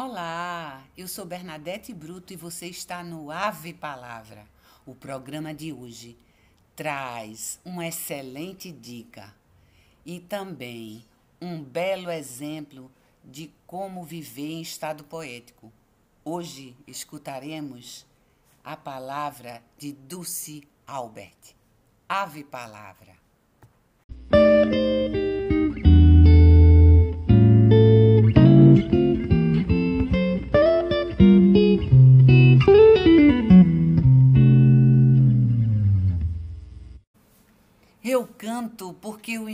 Olá, eu sou Bernadette Bruto e você está no Ave Palavra. O programa de hoje traz uma excelente dica e também um belo exemplo de como viver em estado poético. Hoje escutaremos a palavra de Dulce Albert. Ave Palavra.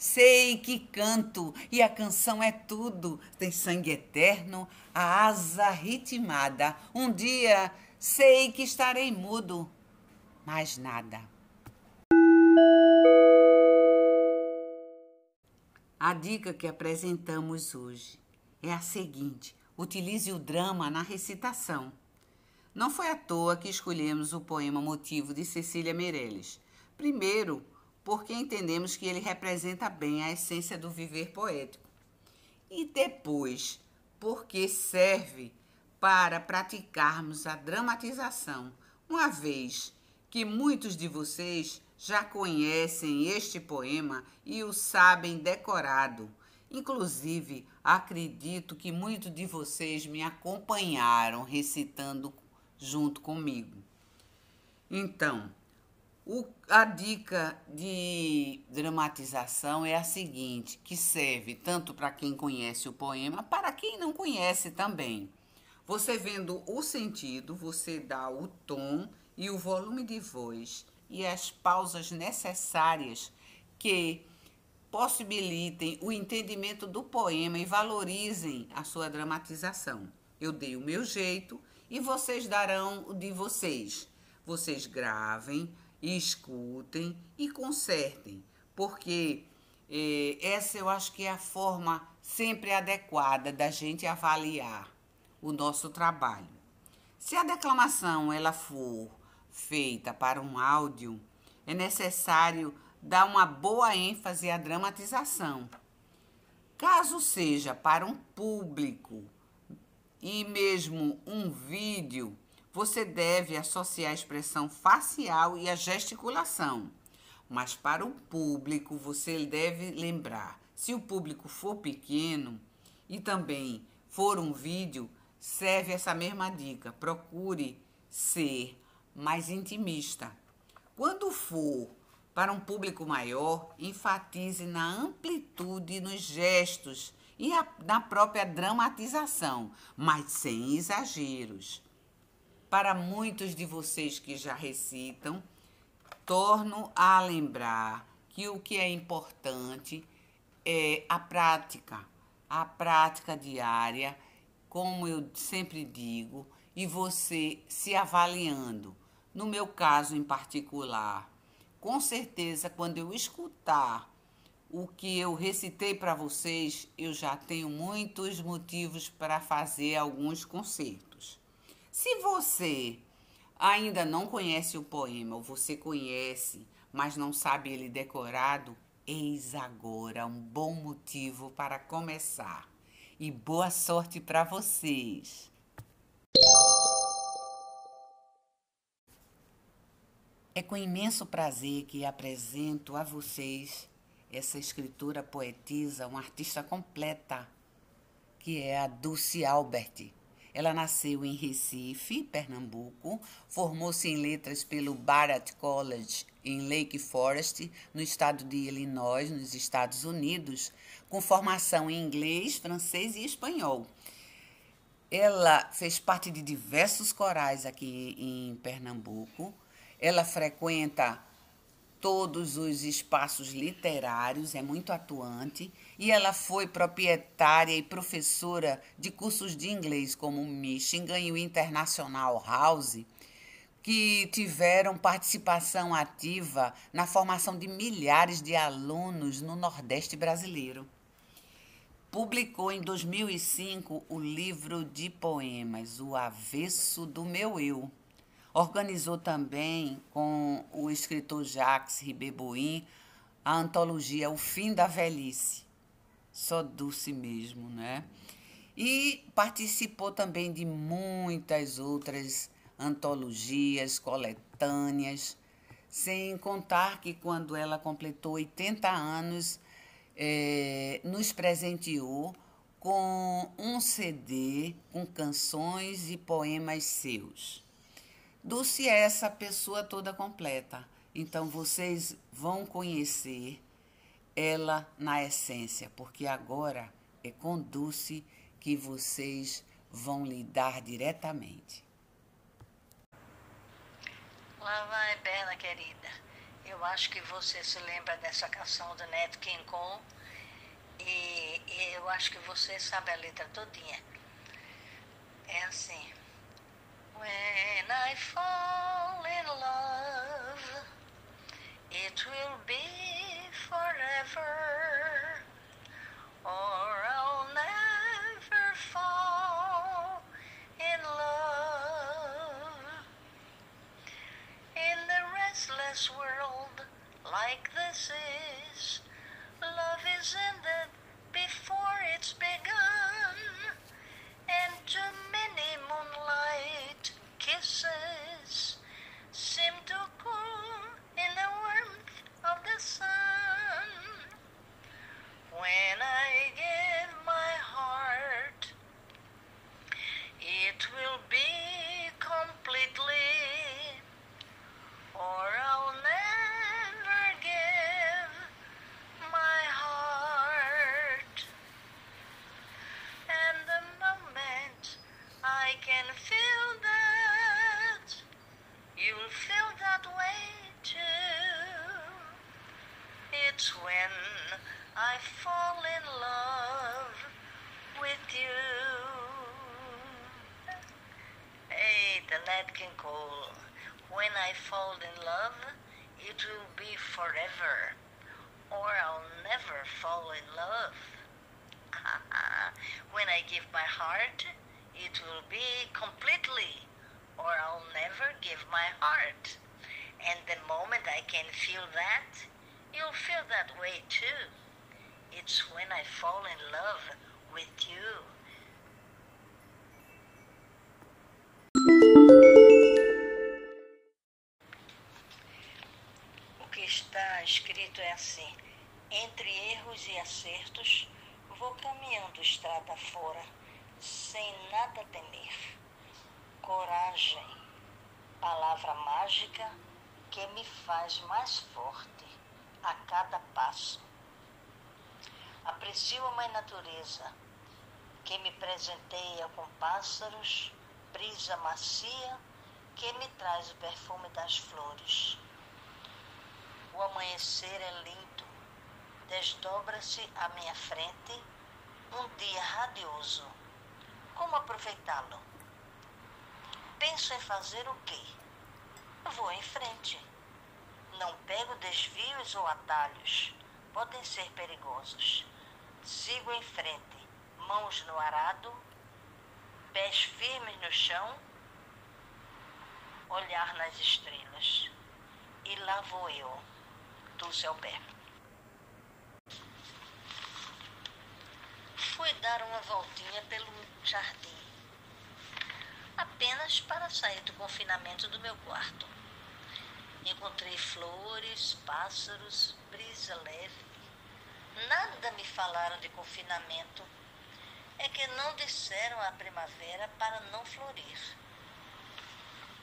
Sei que canto e a canção é tudo. Tem sangue eterno, a asa ritmada. Um dia sei que estarei mudo, mais nada. A dica que apresentamos hoje é a seguinte: utilize o drama na recitação. Não foi à toa que escolhemos o poema Motivo de Cecília Meirelles. Primeiro, porque entendemos que ele representa bem a essência do viver poético. E depois, porque serve para praticarmos a dramatização, uma vez que muitos de vocês já conhecem este poema e o sabem decorado. Inclusive, acredito que muitos de vocês me acompanharam recitando junto comigo. Então, o, a dica de dramatização é a seguinte, que serve tanto para quem conhece o poema, para quem não conhece também. Você vendo o sentido, você dá o tom e o volume de voz e as pausas necessárias que possibilitem o entendimento do poema e valorizem a sua dramatização. Eu dei o meu jeito e vocês darão o de vocês. Vocês gravem, escutem e consertem, porque eh, essa eu acho que é a forma sempre adequada da gente avaliar o nosso trabalho. Se a declamação ela for feita para um áudio, é necessário dar uma boa ênfase à dramatização. Caso seja para um público e mesmo um vídeo, você deve associar a expressão facial e a gesticulação. Mas para o público, você deve lembrar: se o público for pequeno e também for um vídeo, serve essa mesma dica. Procure ser mais intimista. Quando for para um público maior, enfatize na amplitude nos gestos e a, na própria dramatização, mas sem exageros. Para muitos de vocês que já recitam, torno a lembrar que o que é importante é a prática, a prática diária, como eu sempre digo, e você se avaliando. No meu caso em particular, com certeza, quando eu escutar o que eu recitei para vocês, eu já tenho muitos motivos para fazer alguns concertos. Se você ainda não conhece o poema, ou você conhece, mas não sabe ele decorado, eis agora um bom motivo para começar. E boa sorte para vocês! É com imenso prazer que apresento a vocês essa escritora poetisa, uma artista completa, que é a Dulce Albert. Ela nasceu em Recife, Pernambuco, formou-se em letras pelo Barrett College em Lake Forest, no estado de Illinois, nos Estados Unidos, com formação em inglês, francês e espanhol. Ela fez parte de diversos corais aqui em Pernambuco. Ela frequenta todos os espaços literários, é muito atuante, e ela foi proprietária e professora de cursos de inglês como o Michigan e o International House, que tiveram participação ativa na formação de milhares de alunos no Nordeste brasileiro. Publicou em 2005 o livro de poemas O Avesso do Meu Eu. Organizou também com o escritor Jacques Ribeiboim a antologia O Fim da Velhice. Só doce mesmo, né? E participou também de muitas outras antologias, coletâneas, sem contar que quando ela completou 80 anos, é, nos presenteou com um CD com canções e poemas seus. Dulce é essa pessoa toda completa. Então vocês vão conhecer ela na essência, porque agora é com Dulce que vocês vão lidar diretamente. Lá vai, Berna querida. Eu acho que você se lembra dessa canção do Neto King Cole. E, e eu acho que você sabe a letra todinha. É assim. When I fall in love, it will be forever. Or I'll never fall in love. In the restless world like this is, Nat Cole. When I fall in love, it will be forever, or I'll never fall in love. when I give my heart, it will be completely, or I'll never give my heart. And the moment I can feel that, you'll feel that way too. It's when I fall in love with you. Está escrito é assim: entre erros e acertos, vou caminhando estrada fora, sem nada temer. Coragem, palavra mágica que me faz mais forte a cada passo. Aprecio a Mãe Natureza, que me presenteia com pássaros, brisa macia que me traz o perfume das flores. O amanhecer é lindo, desdobra-se à minha frente um dia radioso. Como aproveitá-lo? Penso em fazer o quê? Vou em frente. Não pego desvios ou atalhos, podem ser perigosos. Sigo em frente, mãos no arado, pés firmes no chão, olhar nas estrelas. E lá vou eu, Dulce Alberto. Fui dar uma voltinha pelo jardim, apenas para sair do confinamento do meu quarto. Encontrei flores, pássaros, brisa leve. Nada me falaram de confinamento. É que não disseram a primavera para não florir.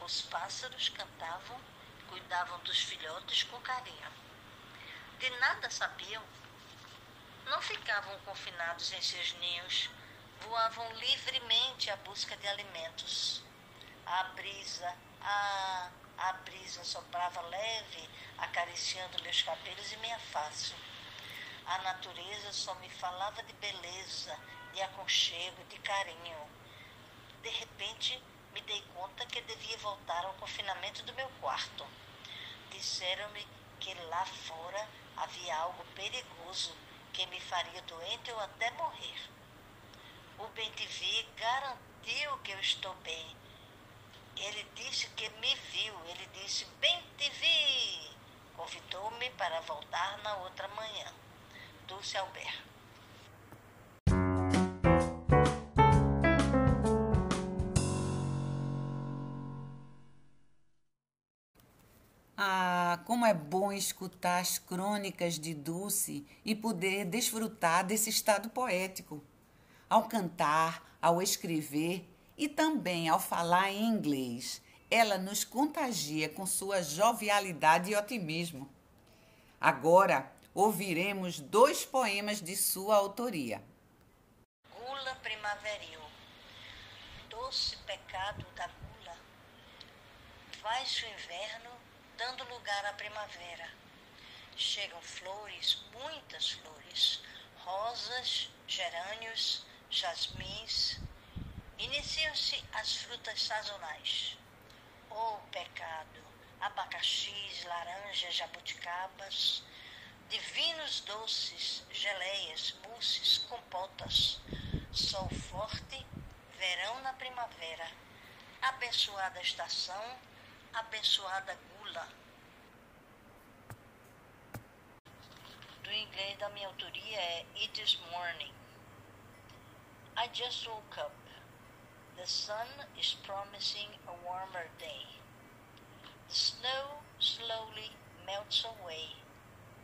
Os pássaros cantavam, cuidavam dos filhotes com carinho. De nada sabiam. Não ficavam confinados em seus ninhos, voavam livremente à busca de alimentos. A brisa, a A brisa soprava leve, acariciando meus cabelos e minha face. A natureza só me falava de beleza, de aconchego, de carinho. De repente, me dei conta que devia voltar ao confinamento do meu quarto. Disseram-me que lá fora havia algo perigoso que me faria doente ou até morrer. O Bentivi garantiu que eu estou bem. Ele disse que me viu. Ele disse: Bentivi! Convidou-me para voltar na outra manhã. Dulce Albert. Como é bom escutar as crônicas de Dulce e poder desfrutar desse estado poético. Ao cantar, ao escrever e também ao falar em inglês, ela nos contagia com sua jovialidade e otimismo. Agora ouviremos dois poemas de sua autoria. Gula primaveril, doce pecado da gula, vai-se o inverno dando lugar à primavera. Chegam flores, muitas flores, rosas, gerânios, jasmins. Iniciam-se as frutas sazonais. Oh, pecado! Abacaxis, laranjas, jabuticabas, divinos doces, geleias, mousses, compotas, sol forte, verão na primavera, abençoada estação, abençoada Do inglês da minha autoria é It is morning. I just woke up. The sun is promising a warmer day. The snow slowly melts away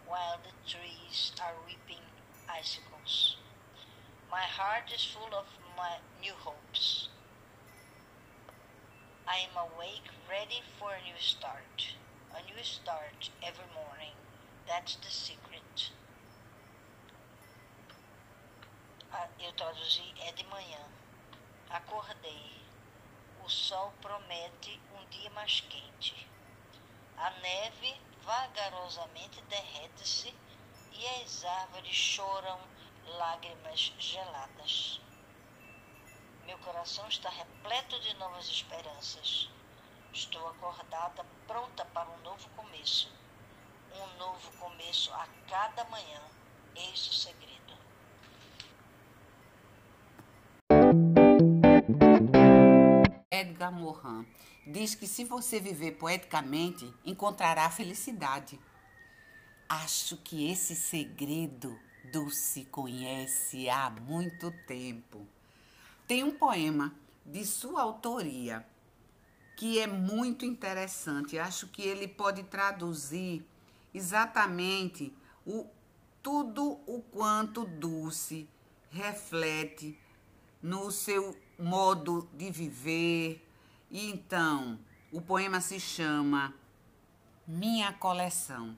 while the trees are weeping icicles. My heart is full of my new hopes. I am awake, ready for a new start. A new start every morning. That's the secret. Ah, eu traduzi é de manhã. Acordei. O sol promete um dia mais quente. A neve vagarosamente derrete-se e as árvores choram lágrimas geladas. Meu coração está repleto de novas esperanças. Estou acordada, pronta para um novo começo. Um novo começo a cada manhã. Eis o segredo. Edgar Morin diz que se você viver poeticamente, encontrará felicidade. Acho que esse segredo Dulce conhece há muito tempo. Tem um poema de sua autoria que é muito interessante. Acho que ele pode traduzir exatamente o tudo o quanto Dulce reflete no seu modo de viver. E então, o poema se chama Minha Coleção.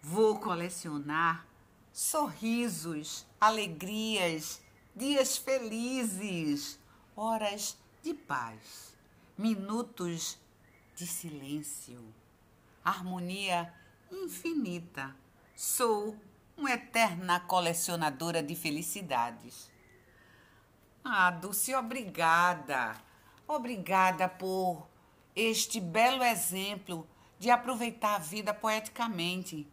Vou colecionar sorrisos, alegrias, dias felizes, horas de paz, minutos de silêncio, harmonia infinita. Sou uma eterna colecionadora de felicidades. Ah, Dulce, obrigada. Obrigada por este belo exemplo de aproveitar a vida poeticamente.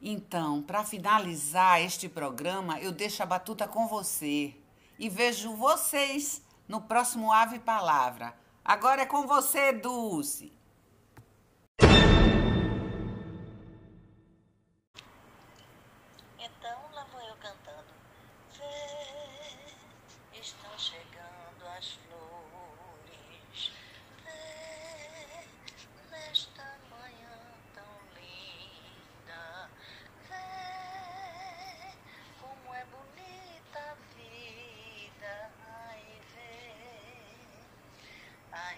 Então, para finalizar este programa, eu deixo a batuta com você e vejo vocês no próximo Ave Palavra. Agora é com você, Dulce. Então lá vou eu cantando. Vê, estão chegando as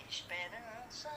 esperança